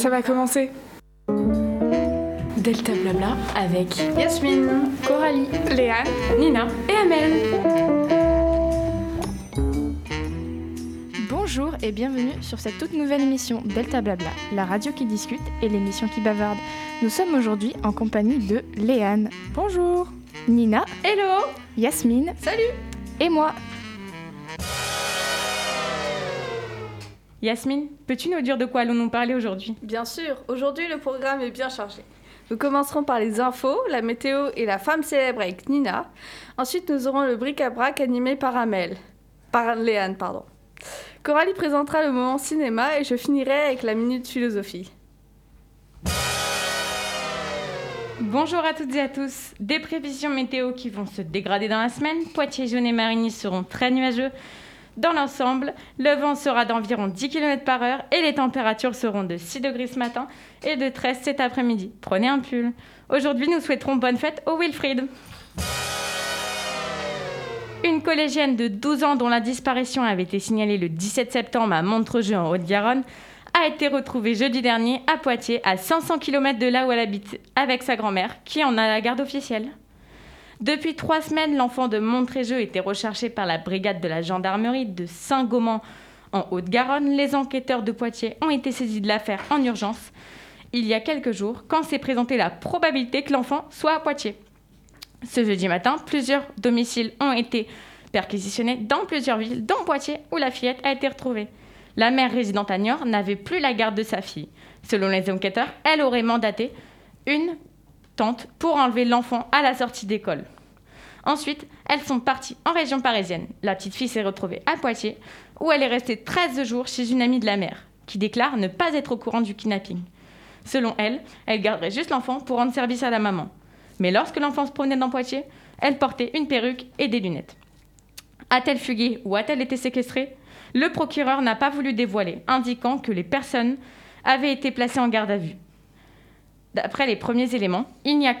Ça va commencer. Delta Blabla avec Yasmine, Coralie, Léa, Nina et Amel. Bonjour et bienvenue sur cette toute nouvelle émission Delta Blabla, la radio qui discute et l'émission qui bavarde. Nous sommes aujourd'hui en compagnie de Léane. Bonjour. Nina. Hello. Yasmine. Salut. Et moi. Yasmine, peux-tu nous dire de quoi allons-nous parler aujourd'hui? Bien sûr, aujourd'hui le programme est bien chargé. Nous commencerons par les infos, la météo et la femme célèbre avec Nina. Ensuite, nous aurons le bric-à-brac animé par Amel. Par Léane, pardon. Coralie présentera le moment cinéma et je finirai avec la minute philosophie. Bonjour à toutes et à tous. Des prévisions météo qui vont se dégrader dans la semaine. Poitiers, Jaune et Marigny seront très nuageux. Dans l'ensemble, le vent sera d'environ 10 km par heure et les températures seront de 6 degrés ce matin et de 13 cet après-midi. Prenez un pull. Aujourd'hui, nous souhaiterons bonne fête au Wilfried. Une collégienne de 12 ans dont la disparition avait été signalée le 17 septembre à Montrejeu en Haute-Garonne a été retrouvée jeudi dernier à Poitiers, à 500 km de là où elle habite, avec sa grand-mère, qui en a la garde officielle. Depuis trois semaines, l'enfant de Montrejeu était recherché par la brigade de la gendarmerie de Saint-Gaumont en Haute-Garonne. Les enquêteurs de Poitiers ont été saisis de l'affaire en urgence il y a quelques jours, quand s'est présentée la probabilité que l'enfant soit à Poitiers. Ce jeudi matin, plusieurs domiciles ont été perquisitionnés dans plusieurs villes, dont Poitiers, où la fillette a été retrouvée. La mère résidente à Niort n'avait plus la garde de sa fille. Selon les enquêteurs, elle aurait mandaté une tante pour enlever l'enfant à la sortie d'école. Ensuite, elles sont parties en région parisienne. La petite fille s'est retrouvée à Poitiers, où elle est restée 13 jours chez une amie de la mère, qui déclare ne pas être au courant du kidnapping. Selon elle, elle garderait juste l'enfant pour rendre service à la maman. Mais lorsque l'enfant se promenait dans Poitiers, elle portait une perruque et des lunettes. A-t-elle fugué ou a-t-elle été séquestrée? Le procureur n'a pas voulu dévoiler, indiquant que les personnes avaient été placées en garde à vue. D'après les premiers éléments, il n'y a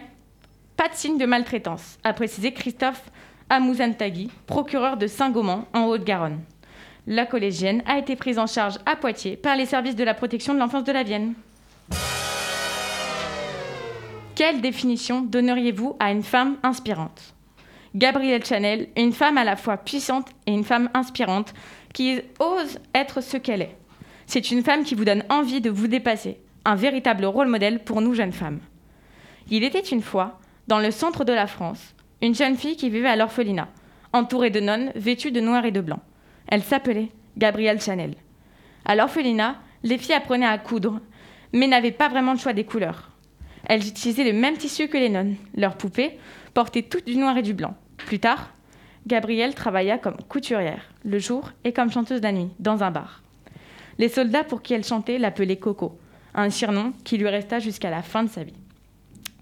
pas de signe de maltraitance, a précisé Christophe Amouzantagui, procureur de Saint-Gaumont en Haute-Garonne. La collégienne a été prise en charge à Poitiers par les services de la protection de l'enfance de la Vienne. Quelle définition donneriez-vous à une femme inspirante? Gabrielle Chanel, une femme à la fois puissante et une femme inspirante qui ose être ce qu'elle est. C'est une femme qui vous donne envie de vous dépasser, un véritable rôle modèle pour nous jeunes femmes. Il était une fois, dans le centre de la France, une jeune fille qui vivait à l'orphelinat, entourée de nonnes vêtues de noir et de blanc. Elle s'appelait Gabrielle Chanel. À l'orphelinat, les filles apprenaient à coudre, mais n'avaient pas vraiment le choix des couleurs. Elles utilisaient le même tissu que les nonnes. Leurs poupées portaient toutes du noir et du blanc. Plus tard, Gabrielle travailla comme couturière, le jour, et comme chanteuse la nuit, dans un bar. Les soldats pour qui elle chantait l'appelaient Coco, un surnom qui lui resta jusqu'à la fin de sa vie.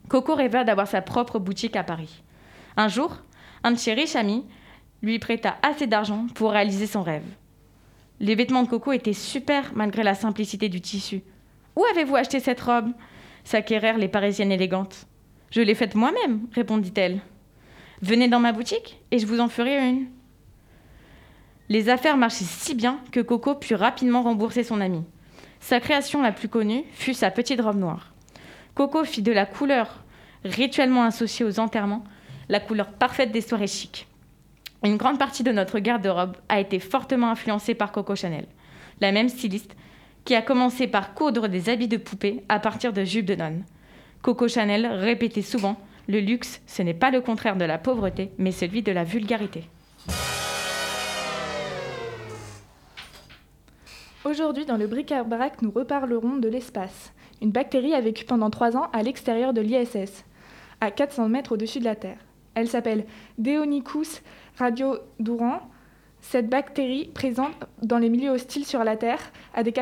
Coco rêva d'avoir sa propre boutique à Paris. Un jour, un de ses riches amis lui prêta assez d'argent pour réaliser son rêve. Les vêtements de Coco étaient super malgré la simplicité du tissu. Où avez-vous acheté cette robe? s'acquérèrent les Parisiennes élégantes. Je l'ai faite moi-même, répondit-elle. Venez dans ma boutique et je vous en ferai une. Les affaires marchaient si bien que Coco put rapidement rembourser son ami. Sa création la plus connue fut sa petite robe noire. Coco fit de la couleur rituellement associée aux enterrements la couleur parfaite des soirées chics. Une grande partie de notre garde-robe a été fortement influencée par Coco Chanel, la même styliste qui a commencé par coudre des habits de poupée à partir de jupes de nonne. Coco Chanel répétait souvent Le luxe, ce n'est pas le contraire de la pauvreté, mais celui de la vulgarité. Aujourd'hui, dans le bric-à-brac, nous reparlerons de l'espace. Une bactérie a vécu pendant trois ans à l'extérieur de l'ISS, à 400 mètres au-dessus de la Terre. Elle s'appelle Deonicus radiodurans. Cette bactérie, présente dans les milieux hostiles sur la Terre, a, des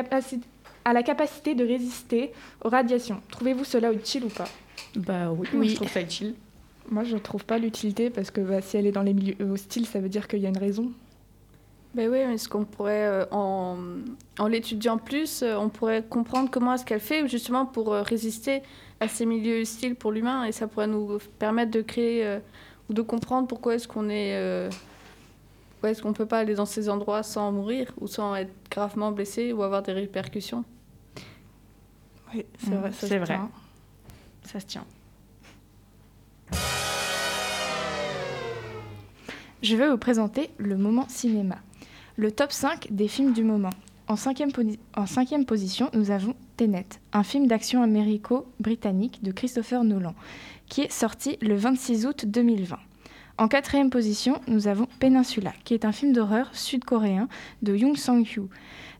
a la capacité de résister aux radiations. Trouvez-vous cela utile ou pas? Bah oui, Oui. je trouve ça utile. Moi, je ne trouve pas l'utilité parce que bah, si elle est dans les milieux hostiles, ça veut dire qu'il y a une raison. Ben oui, mais ce qu'on pourrait, euh, en, en l'étudiant plus, euh, on pourrait comprendre comment est-ce qu'elle fait justement pour euh, résister à ces milieux hostiles pour l'humain et ça pourrait nous permettre de créer ou de comprendre pourquoi est-ce qu'on est, pourquoi est-ce qu'on peut pas aller dans ces endroits sans mourir ou sans être gravement blessé ou avoir des répercussions. Oui, c'est Mm, vrai. ça c'est se vrai. tient. Ça se tient. Je vais vous présenter le moment cinéma. Le top 5 des films du moment. En cinquième, position, nous avons Tenet, un film d'action américo-britannique de Christopher Nolan, qui est sorti le 26 août 2020. En quatrième position, nous avons Peninsula, qui est un film d'horreur sud-coréen de Young Sang-hyo,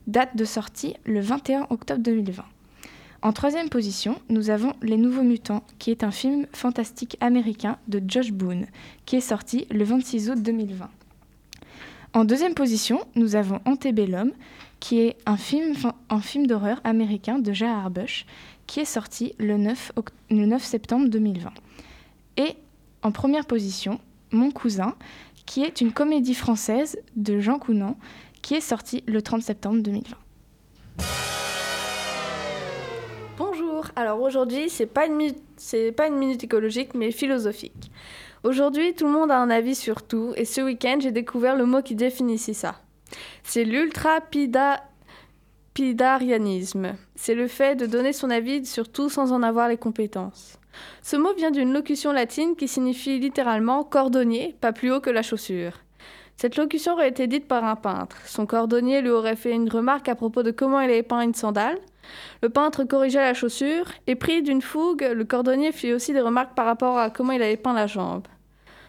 date de sortie le 21 octobre 2020. En troisième position, nous avons Les Nouveaux Mutants, qui est un film fantastique américain de Josh Boone, qui est sorti le 26 août 2020. En deuxième position, nous avons Antebellum, qui est un film, d'horreur américain de J.R. Bush, qui est sorti le 9, oct- le 9 septembre 2020. Et en première position, Mon cousin, qui est une comédie française de Jean Counant, qui est sorti le 30 septembre 2020. Bonjour, alors aujourd'hui c'est pas, pas une minute écologique mais philosophique. Aujourd'hui tout le monde a un avis sur tout et ce week-end j'ai découvert le mot qui définissait ça. C'est l'ultra-pidarianisme. C'est le fait de donner son avis sur tout sans en avoir les compétences. Ce mot vient d'une locution latine qui signifie littéralement cordonnier, pas plus haut que la chaussure. Cette locution aurait été dite par un peintre. Son cordonnier lui aurait fait une remarque à propos de comment il avait peint une sandale. Le peintre corrigea la chaussure et pris d'une fougue, le cordonnier fit aussi des remarques par rapport à comment il avait peint la jambe.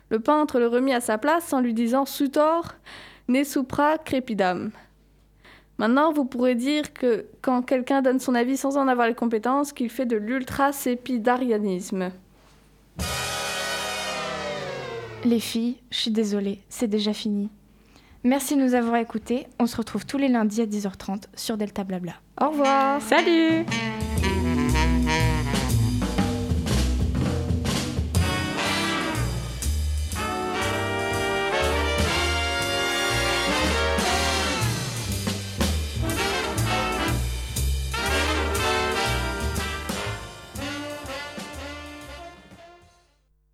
Le peintre le remit à sa place en lui disant Sutor ne supra crepidam. Maintenant, vous pourrez dire que quand quelqu'un donne son avis sans en avoir les compétences, qu'il fait de l'ultra-sépidarianisme. Les filles, je suis désolée, c'est déjà fini. Merci de nous avoir écoutés. On se retrouve tous les lundis à 10h30 sur Delta Blabla. Au revoir. Salut